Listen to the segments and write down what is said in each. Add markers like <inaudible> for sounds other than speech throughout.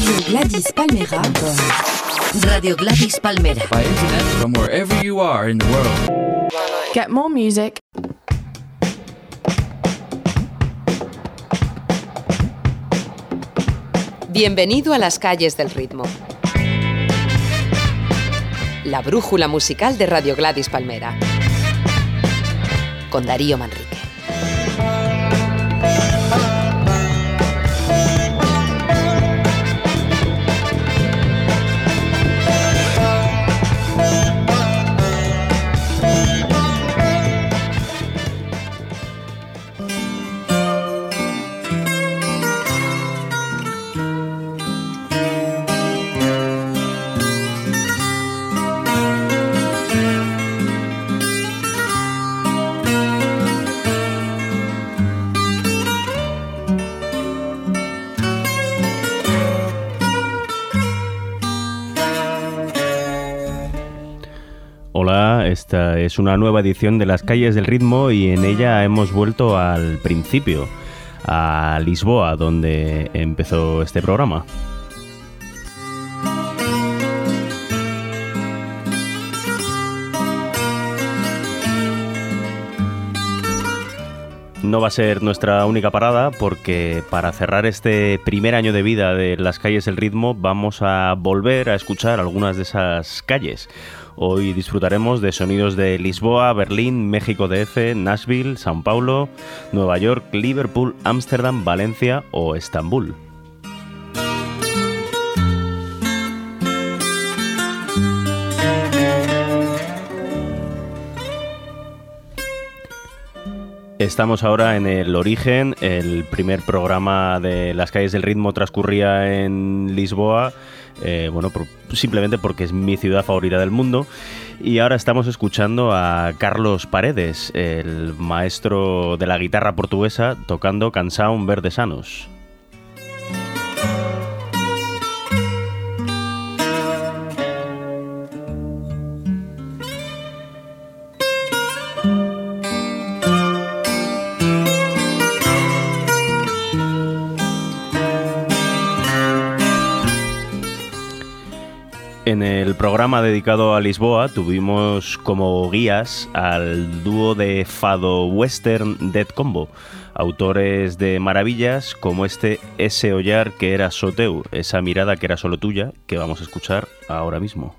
Radio Gladys Palmera. Radio Gladys Palmera. By internet from wherever you are in the world. Get more music. Bienvenido a las calles del ritmo. La brújula musical de Radio Gladys Palmera. Con Darío Manrique. Esta es una nueva edición de Las calles del ritmo y en ella hemos vuelto al principio, a Lisboa, donde empezó este programa. No va a ser nuestra única parada porque para cerrar este primer año de vida de las calles del ritmo vamos a volver a escuchar algunas de esas calles. Hoy disfrutaremos de sonidos de Lisboa, Berlín, México DF, Nashville, São Paulo, Nueva York, Liverpool, Ámsterdam, Valencia o Estambul. Estamos ahora en el origen, el primer programa de Las calles del ritmo transcurría en Lisboa, eh, bueno, simplemente porque es mi ciudad favorita del mundo. Y ahora estamos escuchando a Carlos Paredes, el maestro de la guitarra portuguesa, tocando Canção Verdesanos. En programa dedicado a Lisboa tuvimos como guías al dúo de fado western Dead Combo, autores de maravillas como este Ese Ollar que era Soteu, esa mirada que era solo tuya, que vamos a escuchar ahora mismo.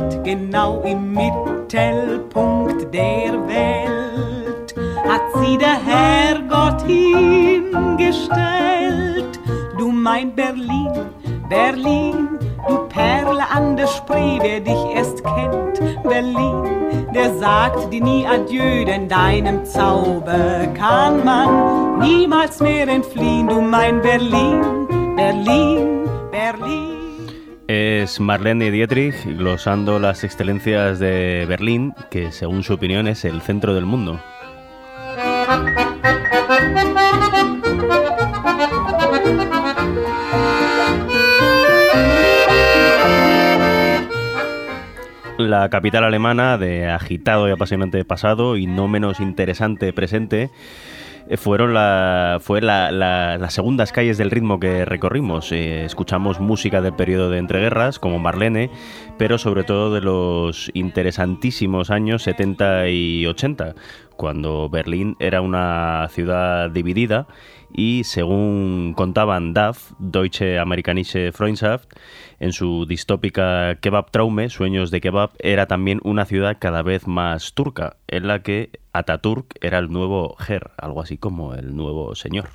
Hat, genau im Mittelpunkt der Welt hat sie der Herrgott hingestellt. Du mein Berlin, Berlin, du Perle an der Spree, wer dich erst kennt, Berlin, der sagt dir nie Adieu, denn deinem Zauber kann man niemals mehr entfliehen. Du mein Berlin, Berlin, Berlin. Es Marlene Dietrich glosando las excelencias de Berlín, que según su opinión es el centro del mundo. La capital alemana de agitado y apasionante pasado y no menos interesante presente fueron la, fue la, la- las segundas calles del ritmo que recorrimos. Eh, escuchamos música del periodo de entreguerras, como Marlene, pero sobre todo de los interesantísimos años 70 y 80, cuando Berlín era una ciudad dividida y según contaban DAF, Deutsche Amerikanische Freundschaft, en su distópica Kebab Traume, Sueños de Kebab, era también una ciudad cada vez más turca, en la que Ataturk era el nuevo Her, algo así como el nuevo señor.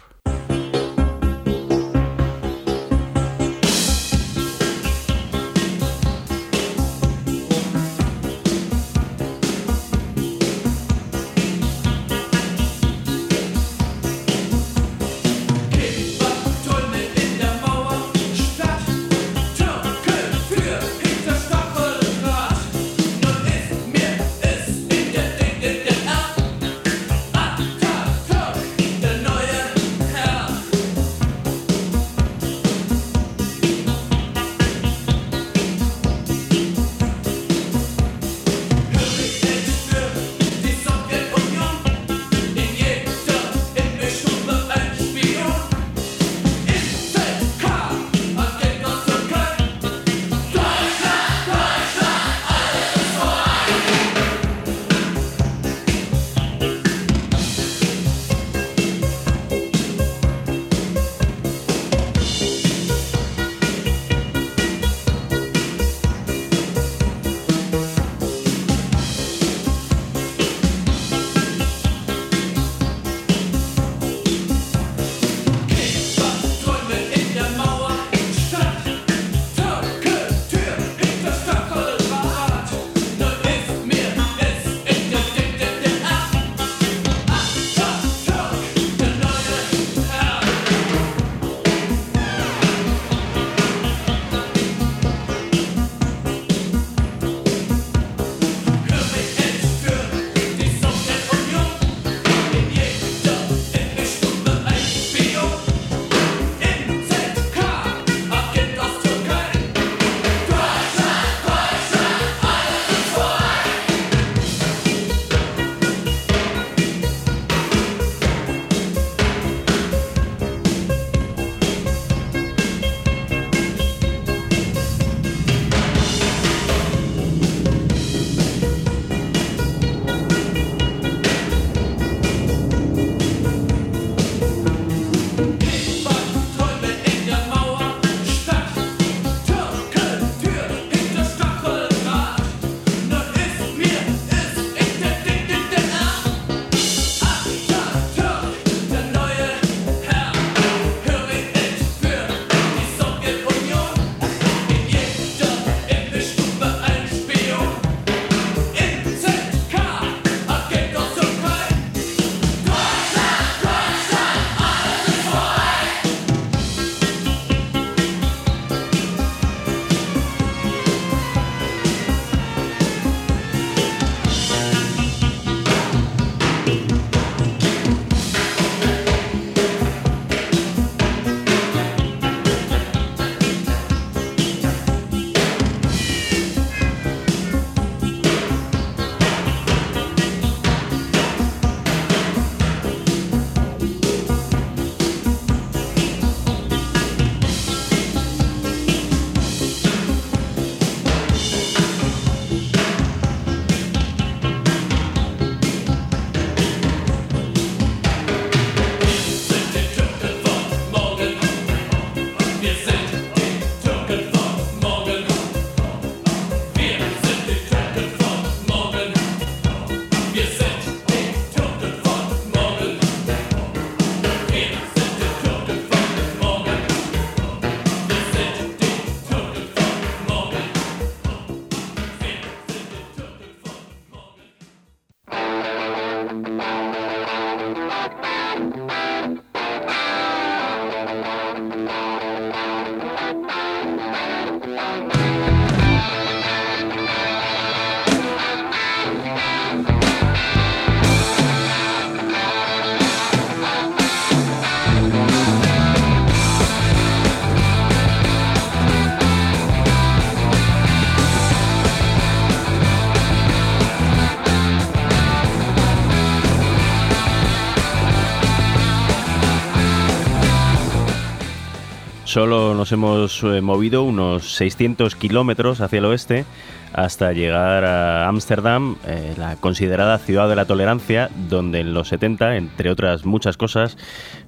Solo nos hemos eh, movido unos 600 kilómetros hacia el oeste hasta llegar a Ámsterdam, eh, la considerada ciudad de la tolerancia, donde en los 70, entre otras muchas cosas,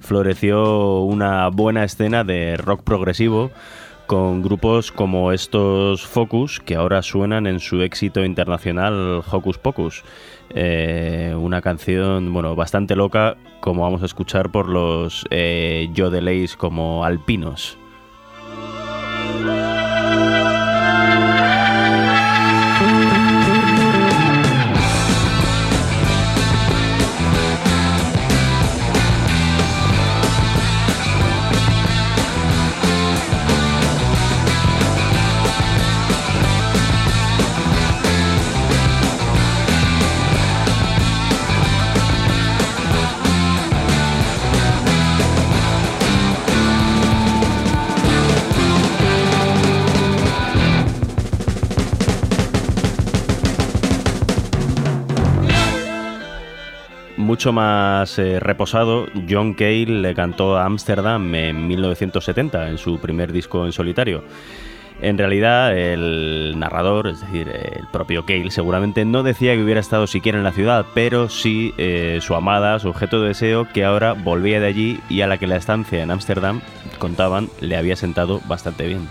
floreció una buena escena de rock progresivo con grupos como estos Focus, que ahora suenan en su éxito internacional Hocus Pocus. Eh, una canción bueno, bastante loca, como vamos a escuchar por los eh, Yodeleis como alpinos. Mucho más eh, reposado, John Cale le cantó a Amsterdam en 1970, en su primer disco en solitario. En realidad, el narrador, es decir, el propio Cale, seguramente no decía que hubiera estado siquiera en la ciudad, pero sí eh, su amada, su objeto de deseo, que ahora volvía de allí y a la que la estancia en Ámsterdam, contaban, le había sentado bastante bien.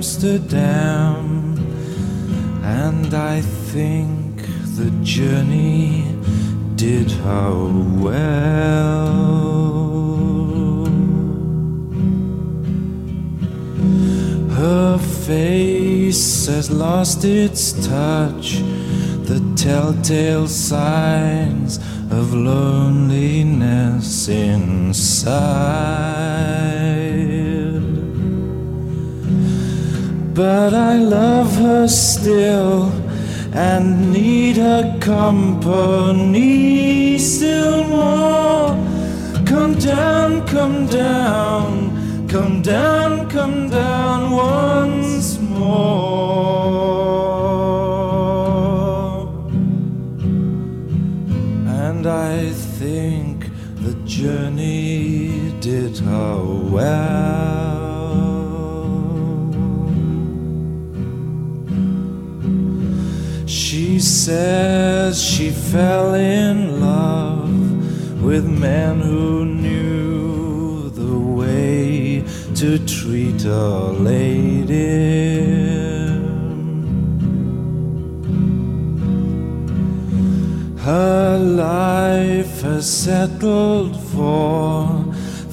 Amsterdam, and I think the journey did her well. Her face has lost its touch, the telltale signs of loneliness inside but I love her still and need her company still more. Come down, come down, come down, come down once more. And I think the journey did her well. Says she fell in love with men who knew the way to treat a lady. Her life has settled for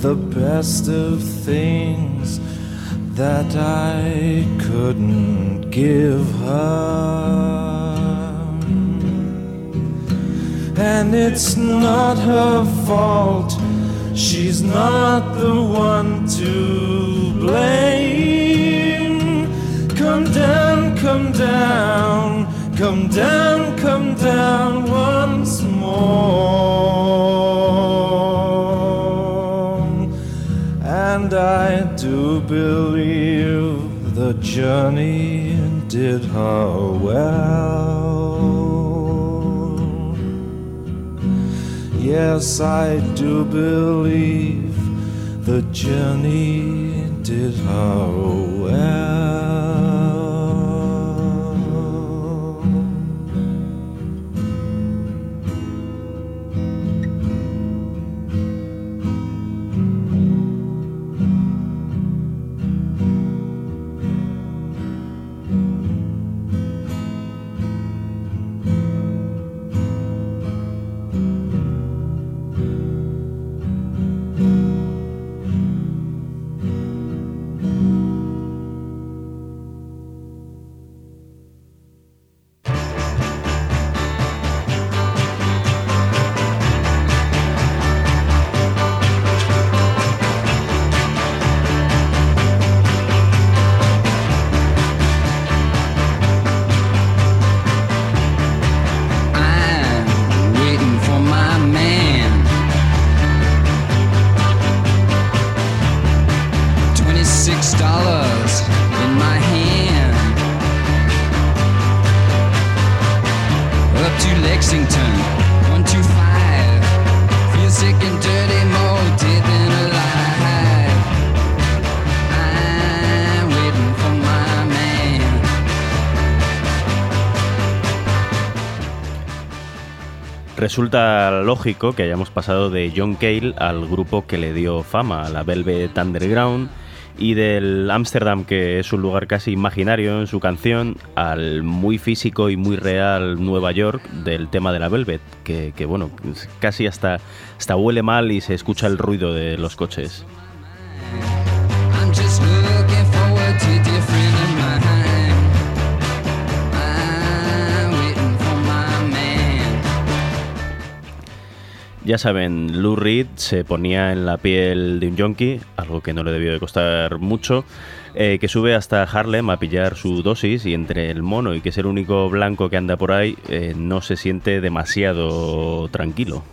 the best of things that I couldn't give her. And it's not her fault. She's not the one to blame. Come down, come down, come down, come down once more. And I do believe the journey did her well. Yes, I do believe the journey did her well. Resulta lógico que hayamos pasado de John Cale al grupo que le dio fama, la Velvet Underground, y del Ámsterdam, que es un lugar casi imaginario en su canción, al muy físico y muy real Nueva York del tema de la Velvet, que, que bueno, casi hasta, hasta huele mal y se escucha el ruido de los coches. Ya saben, Lou Reed se ponía en la piel de un yonki, algo que no le debió de costar mucho, eh, que sube hasta Harlem a pillar su dosis y entre el mono y que es el único blanco que anda por ahí, eh, no se siente demasiado tranquilo.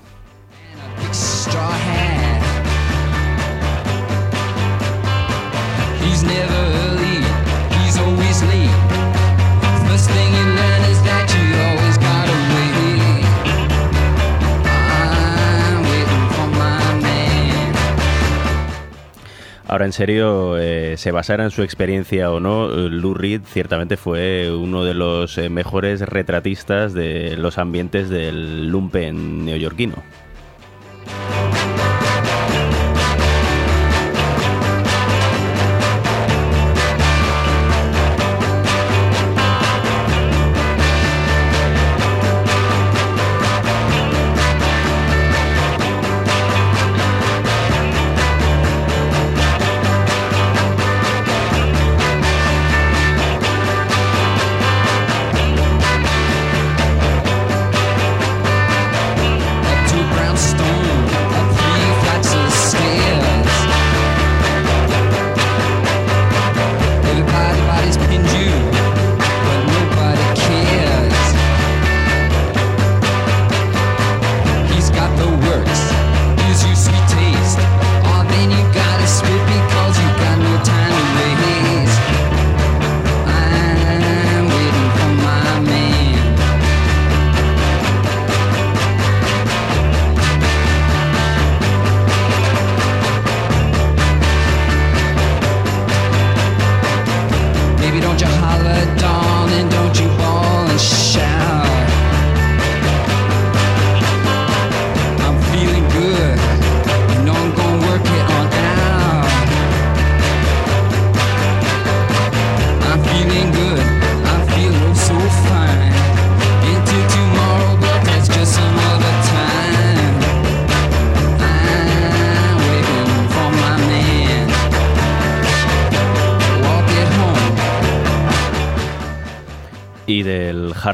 Ahora, en serio, eh, se basara en su experiencia o no, eh, Lou Reed ciertamente fue uno de los eh, mejores retratistas de los ambientes del lumpen neoyorquino.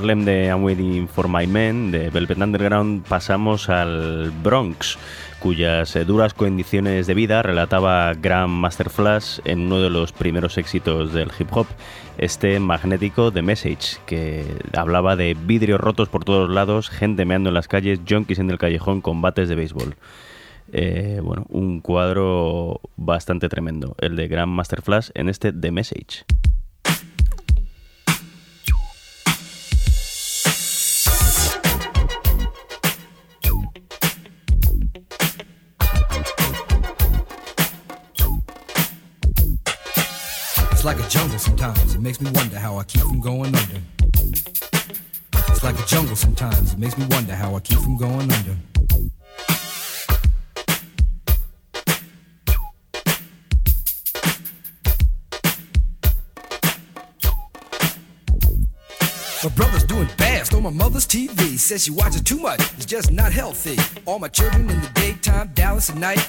De I'm Waiting for My Men, de Velvet Underground, pasamos al Bronx, cuyas eh, duras condiciones de vida relataba Graham Master Flash en uno de los primeros éxitos del hip hop, este magnético The Message, que hablaba de vidrios rotos por todos lados, gente meando en las calles, junkies en el callejón, combates de béisbol. Eh, bueno, un cuadro bastante tremendo, el de Graham Master Flash en este The Message. Like a jungle sometimes. It makes me wonder how I keep from going under. It's like a jungle sometimes. It makes me wonder how I keep from going under. My brother's doing bad, stole my mother's TV. Says she watches too much, it's just not healthy. All my children in the daytime, Dallas at night.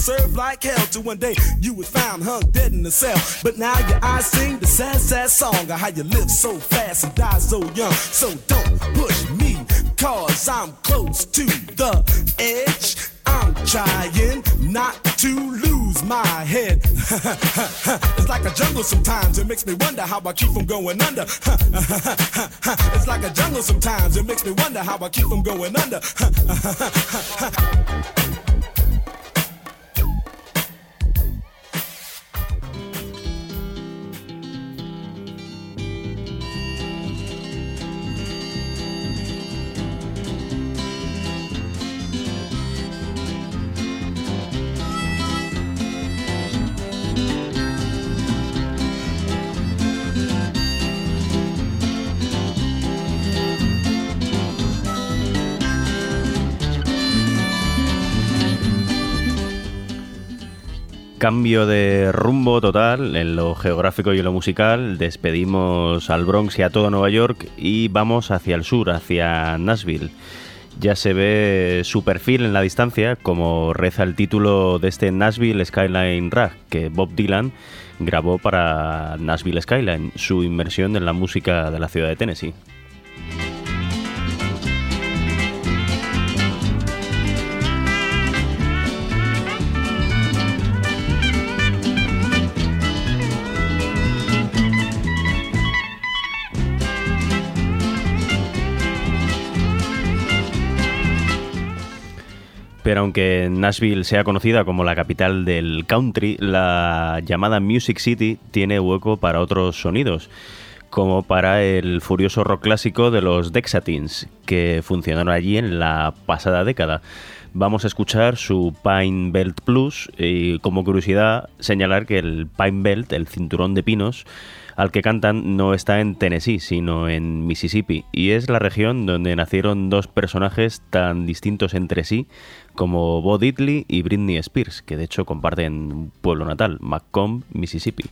to serve like hell. Till one day you was found hung dead in the cell. But now your eyes sing the sad, sad song of how you live so fast and die so young. So don't push me, cause I'm close to the edge. I'm trying not to lose my head. <laughs> it's like a jungle sometimes. It makes me wonder how I keep from going under. <laughs> it's like a jungle sometimes. It makes me wonder how I keep from going under. <laughs> Cambio de rumbo total en lo geográfico y en lo musical. Despedimos al Bronx y a todo Nueva York y vamos hacia el sur, hacia Nashville. Ya se ve su perfil en la distancia, como reza el título de este Nashville Skyline Rag que Bob Dylan grabó para Nashville Skyline, su inmersión en la música de la ciudad de Tennessee. Pero aunque Nashville sea conocida como la capital del country, la llamada Music City tiene hueco para otros sonidos, como para el furioso rock clásico de los Dexatins, que funcionaron allí en la pasada década. Vamos a escuchar su Pine Belt Plus y como curiosidad señalar que el Pine Belt, el cinturón de pinos, al que cantan no está en Tennessee, sino en Mississippi, y es la región donde nacieron dos personajes tan distintos entre sí como Bo Diddley y Britney Spears, que de hecho comparten un pueblo natal, Macomb, Mississippi.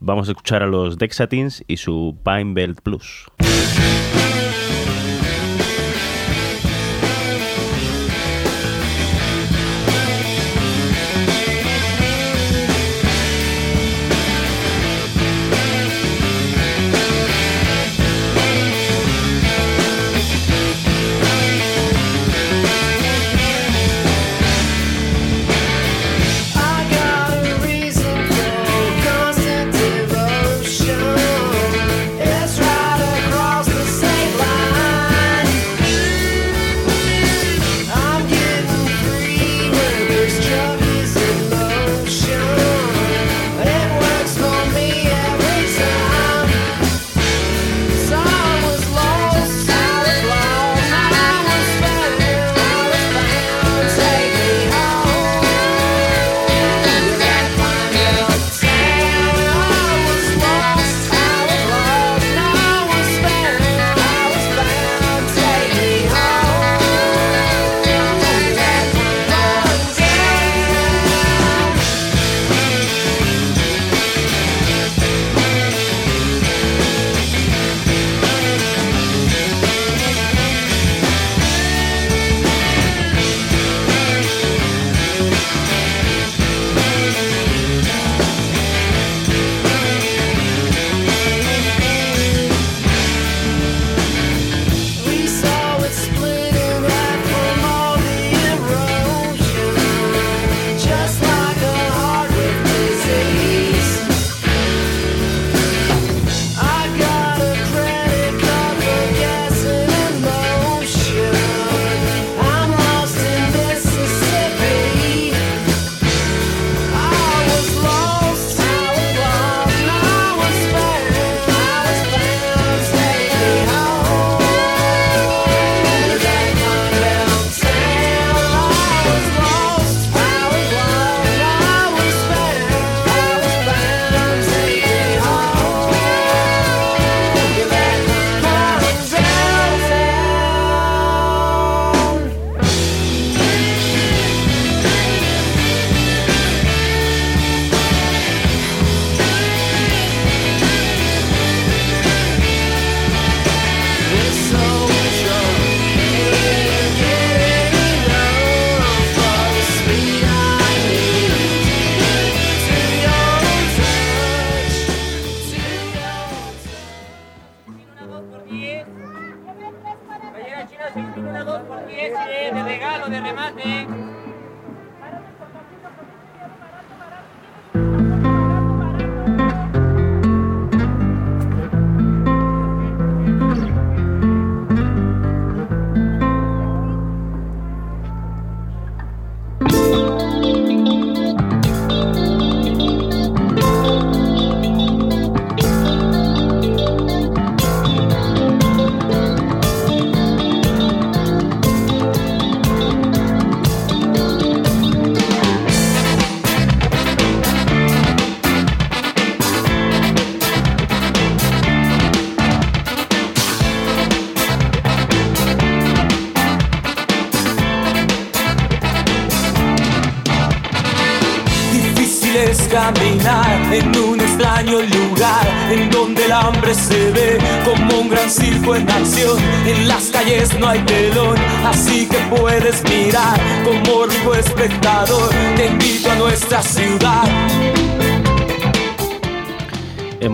Vamos a escuchar a los Dexatins y su Pine Belt Plus.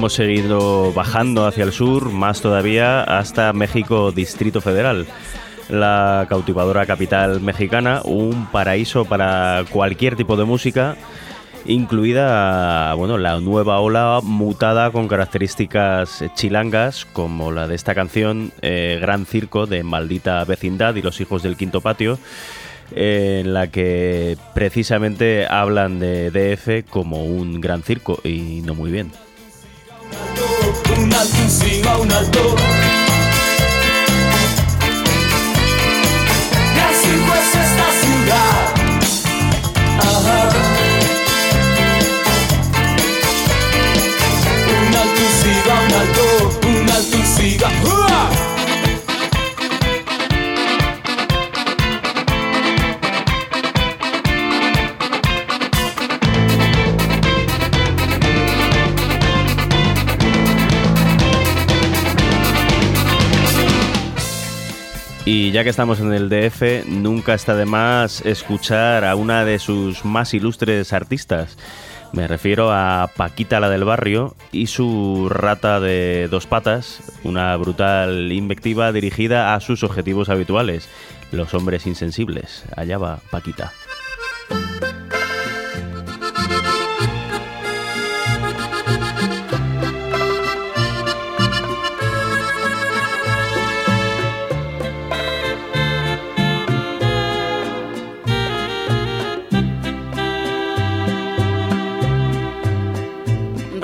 Hemos seguido bajando hacia el sur, más todavía, hasta México Distrito Federal. La cautivadora capital mexicana, un paraíso para cualquier tipo de música, incluida bueno, la nueva ola mutada con características chilangas, como la de esta canción eh, Gran Circo de Maldita Vecindad y los Hijos del Quinto Patio, en la que precisamente hablan de DF como un gran circo y no muy bien. Un alto encima, un alto. Y ya que estamos en el DF, nunca está de más escuchar a una de sus más ilustres artistas. Me refiero a Paquita la del barrio y su rata de dos patas, una brutal invectiva dirigida a sus objetivos habituales, los hombres insensibles. Allá va Paquita.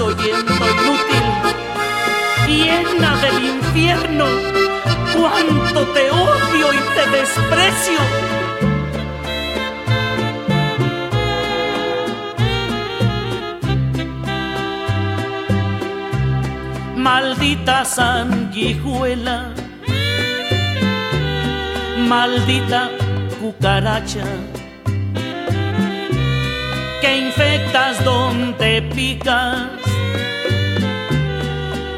oyendo inútil, llena del infierno, cuánto te odio y te desprecio. Maldita sanguijuela, maldita cucaracha que infectas donde picas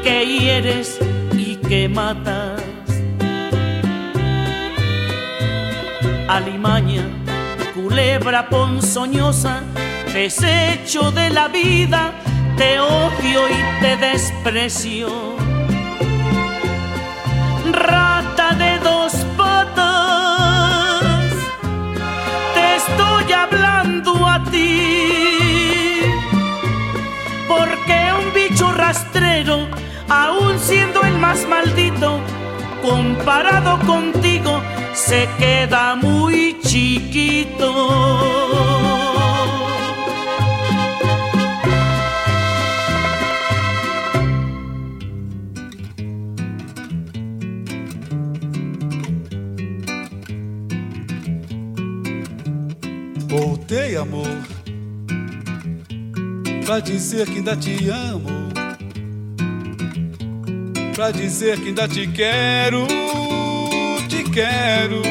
que hieres y que matas. Alimaña, culebra ponzoñosa, desecho de la vida, te odio y te desprecio. Rata de dos patas, te estoy hablando a ti. Porque un bicho rastrero, aun siendo el más maldito, comparado contigo, se queda muy chiquito. Voltei, amor, pra dizer que ainda te amo, pra dizer que ainda te quero, te quero.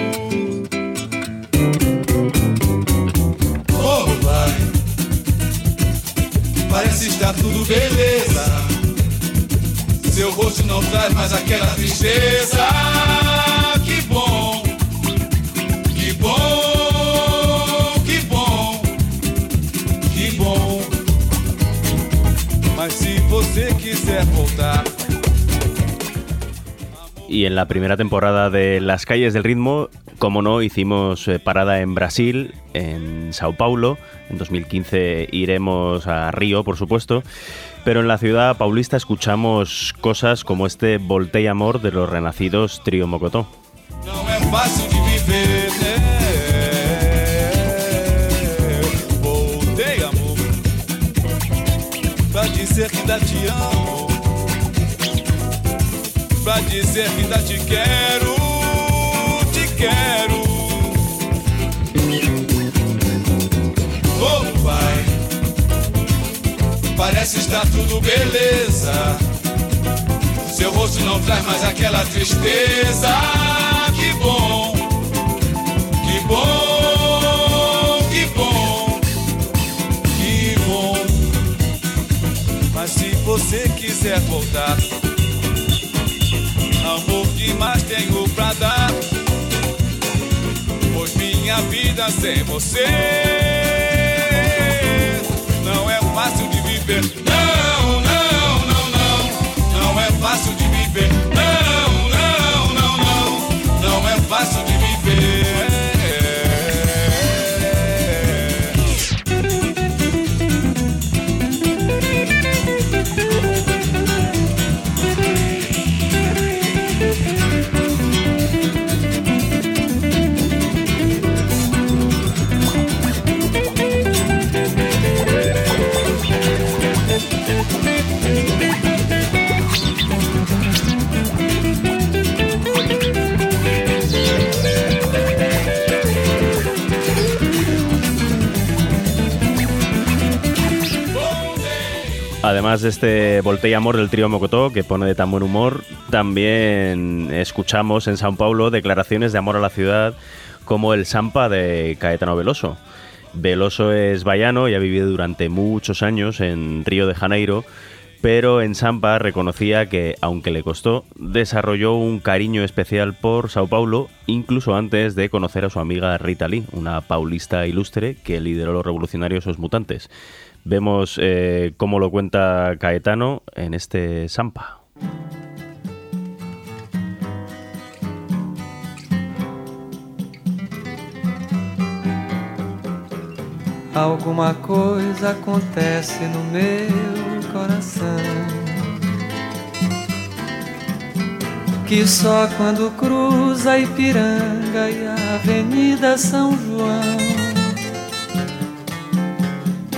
Oh, vai, parece estar tudo beleza. Seu rosto não traz mais aquela tristeza. Que bom, que bom, que bom, que bom. Mas se você quiser voltar. Y en la primera temporada de Las calles del ritmo, como no, hicimos eh, parada en Brasil, en Sao Paulo. En 2015 iremos a Río, por supuesto. Pero en la ciudad paulista escuchamos cosas como este Voltei Amor de los renacidos Trio Mocotó. Não é fácil amor, pra dizer que ainda te quero, te quero. Oh, pai, parece estar tudo beleza. Seu rosto não traz mais aquela tristeza. Que bom, que bom, que bom, que bom. Mas se você quiser voltar, sem você Además de este Voltei Amor del trío Mocotó, que pone de tan buen humor, también escuchamos en Sao Paulo declaraciones de amor a la ciudad como el Sampa de Caetano Veloso. Veloso es baiano y ha vivido durante muchos años en Río de Janeiro, pero en Sampa reconocía que, aunque le costó, desarrolló un cariño especial por Sao Paulo, incluso antes de conocer a su amiga Rita Lee, una paulista ilustre que lideró los revolucionarios Os Mutantes. Vemos eh, cómo lo cuenta Caetano en este Sampa. Alguma coisa acontece no meu coração Que só quando cruza Ipiranga e a Avenida São João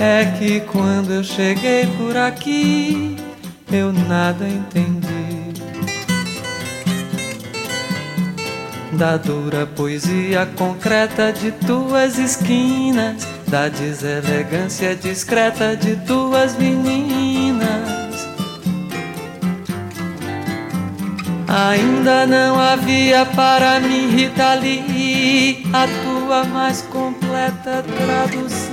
É que quando eu cheguei por aqui eu nada entendi Da dura poesia concreta de tuas esquinas Da deselegância discreta de tuas meninas Ainda não havia para mim, Rita Lee, a tua mais completa tradução.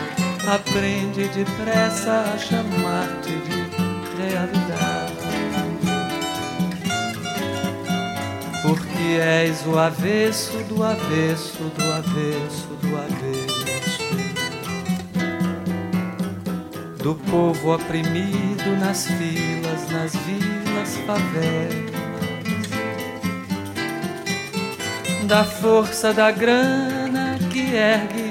aprende depressa a chamar-te de realidade. Porque és o avesso do avesso do avesso do avesso do povo oprimido nas filas, nas vilas, favelas, da força da grana que ergue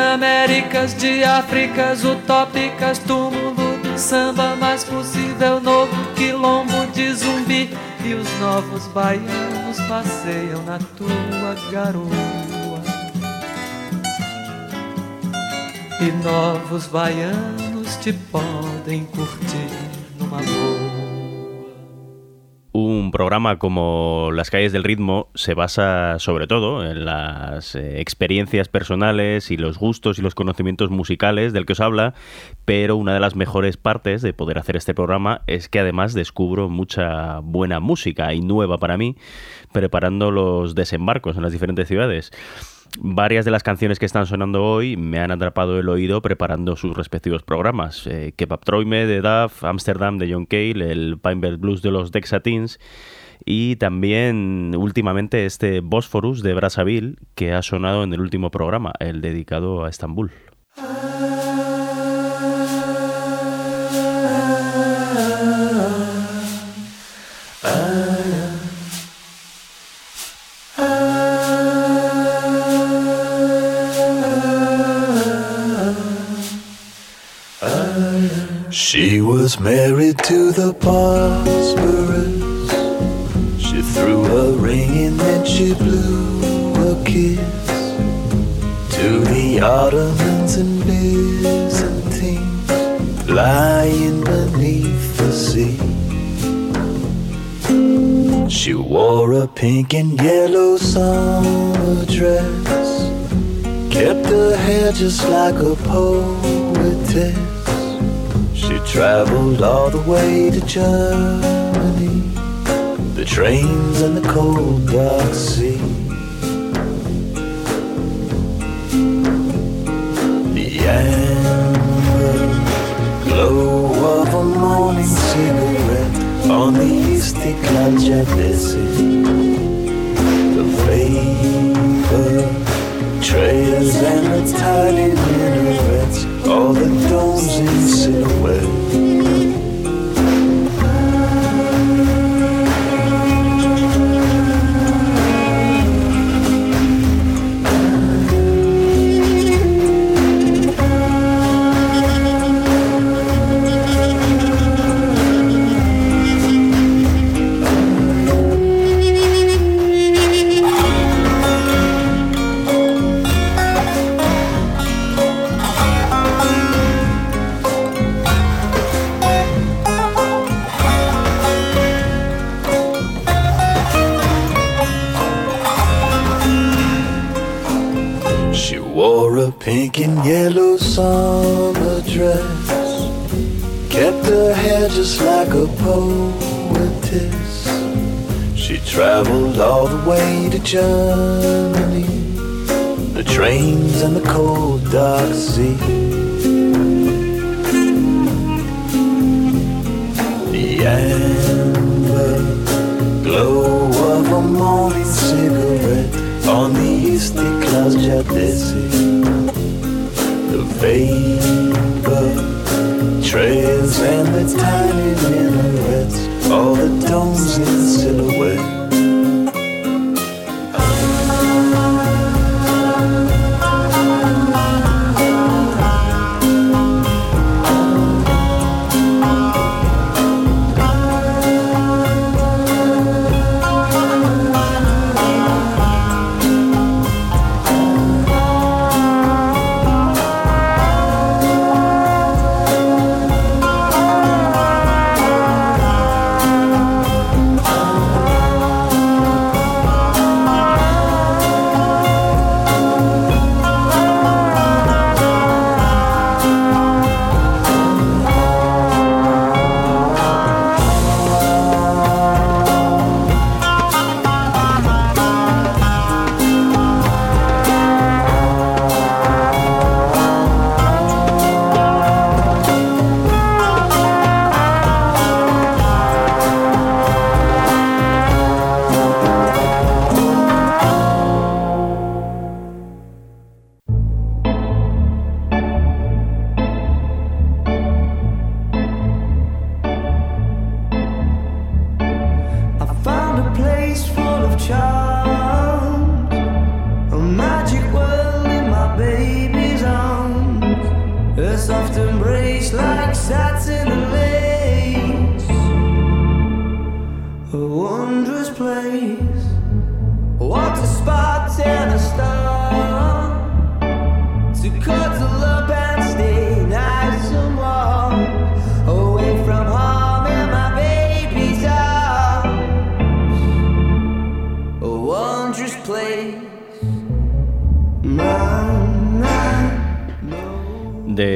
Panaméricas de Áfricas utópicas, túmulo do samba mais possível, novo quilombo de zumbi. E os novos baianos passeiam na tua garoa. E novos baianos te podem curtir numa boa. Un programa como Las calles del ritmo se basa sobre todo en las eh, experiencias personales y los gustos y los conocimientos musicales del que os habla, pero una de las mejores partes de poder hacer este programa es que además descubro mucha buena música y nueva para mí preparando los desembarcos en las diferentes ciudades. Varias de las canciones que están sonando hoy me han atrapado el oído preparando sus respectivos programas. Eh, Kebab Troime de Duff, Amsterdam de John Cale, el Pinebelt Blues de los Dexatins y también últimamente este Bosphorus de Brazzaville que ha sonado en el último programa, el dedicado a Estambul. Was married to the Prosperous. She threw a ring and then she blew a kiss to the Ottomans and Byzantines lying beneath the sea. She wore a pink and yellow summer dress, kept her hair just like a poetess. Traveled all the way to Germany, the trains and the cold dark sea. The amber glow of a morning cigarette on the Istiklal Caddesi. The vapor trails and the tiny pink and yellow summer dress. Kept her hair just like a poetess. She traveled all the way to Germany. The trains and the cold dark sea. The amber glow of a morning cigarette on the Istiklal Jadesi. The vapor trails and the tiny minarets, all the domes in silhouette.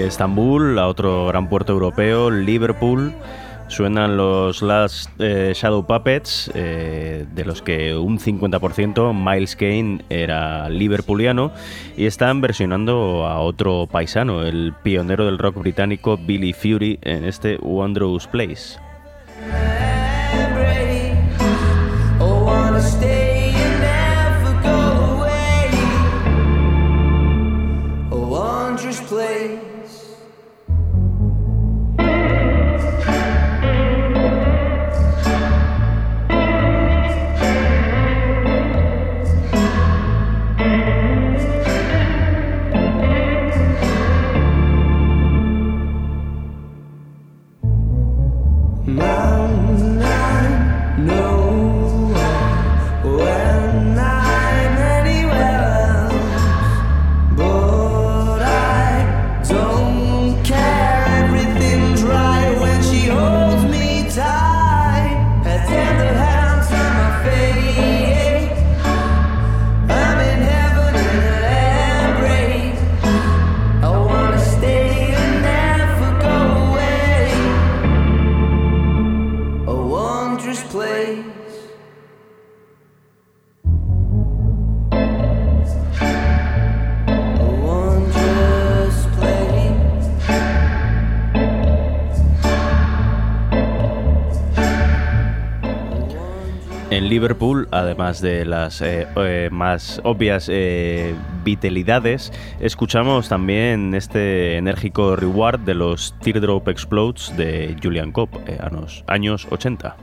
Estambul a otro gran puerto europeo, Liverpool, suenan los Last eh, Shadow Puppets, eh, de los que un 50% Miles Kane era liverpuliano, y están versionando a otro paisano, el pionero del rock británico Billy Fury, en este Wondrous Place. De las eh, eh, más obvias eh, vitalidades, escuchamos también este enérgico reward de los Teardrop Explodes de Julian Cobb, a los años 80.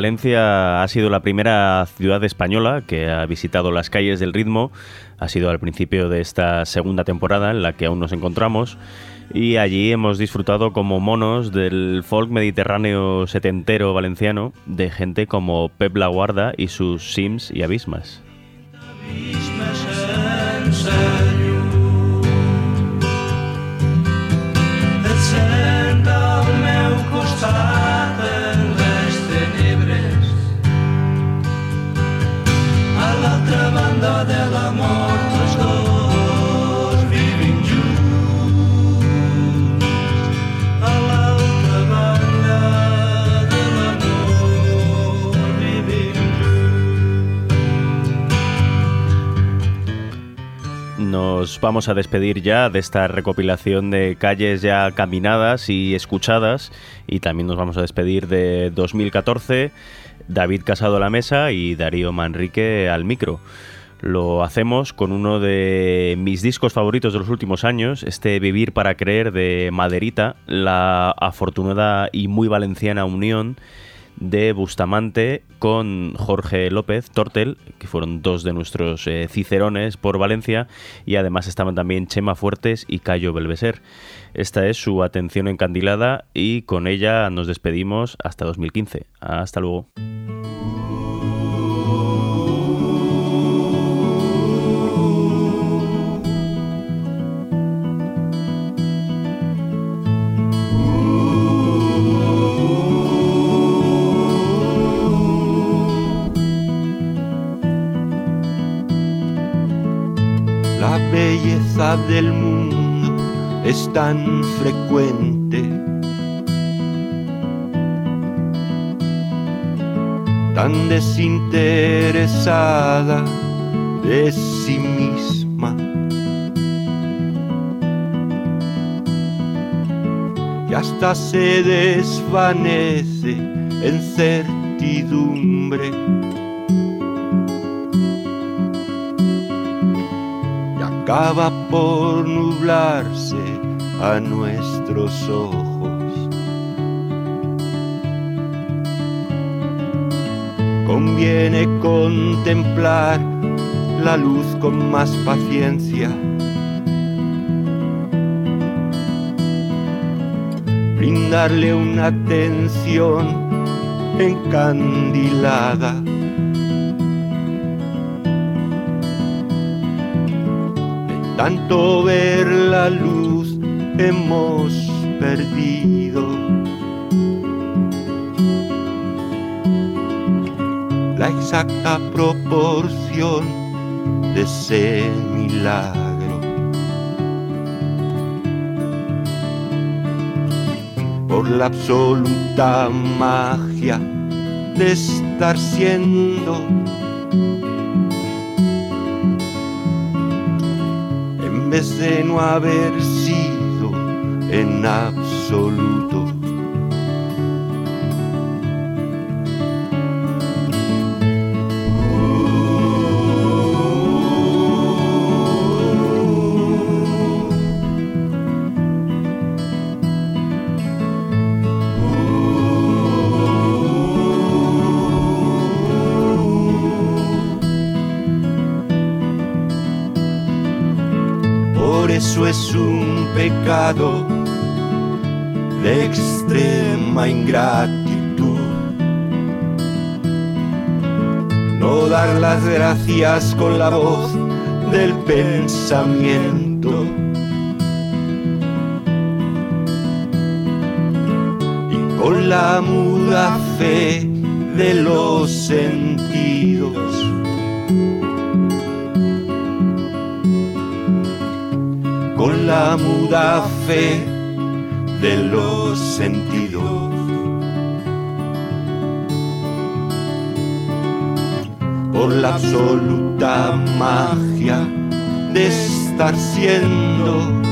Valencia ha sido la primera ciudad española que ha visitado las calles del ritmo. Ha sido al principio de esta segunda temporada en la que aún nos encontramos. Y allí hemos disfrutado como monos del folk mediterráneo setentero valenciano de gente como Pep La Guarda y sus Sims y Abismas. L'altra banda de la mort els dos a banda de l'amor vivim Nos vamos a despedir ya de esta recopilación de calles ya caminadas y escuchadas y también nos vamos a despedir de 2014, David Casado a la mesa y Darío Manrique al micro. Lo hacemos con uno de mis discos favoritos de los últimos años, este Vivir para Creer de Maderita, la afortunada y muy valenciana unión de Bustamante con Jorge López Tortel, que fueron dos de nuestros eh, cicerones por Valencia, y además estaban también Chema Fuertes y Cayo Belveser. Esta es su atención encandilada y con ella nos despedimos hasta 2015. Hasta luego. Tan frecuente, tan desinteresada de sí misma. Y hasta se desvanece en certidumbre. y acaba por nublarse a nuestros ojos. Conviene contemplar la luz con más paciencia. Brindarle una atención encandilada. tanto ver la luz hemos perdido. La exacta proporción de ese milagro. Por la absoluta magia de estar siendo en vez de no haber en absoluto. Por eso es un pecado ingratitud. No dar las gracias con la voz del pensamiento. Y con la muda fe de los sentidos. con la muda fe de los sentidos. Por la absoluta magia de estar siendo.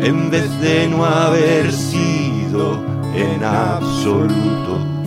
En vez de no haber sido en absoluto.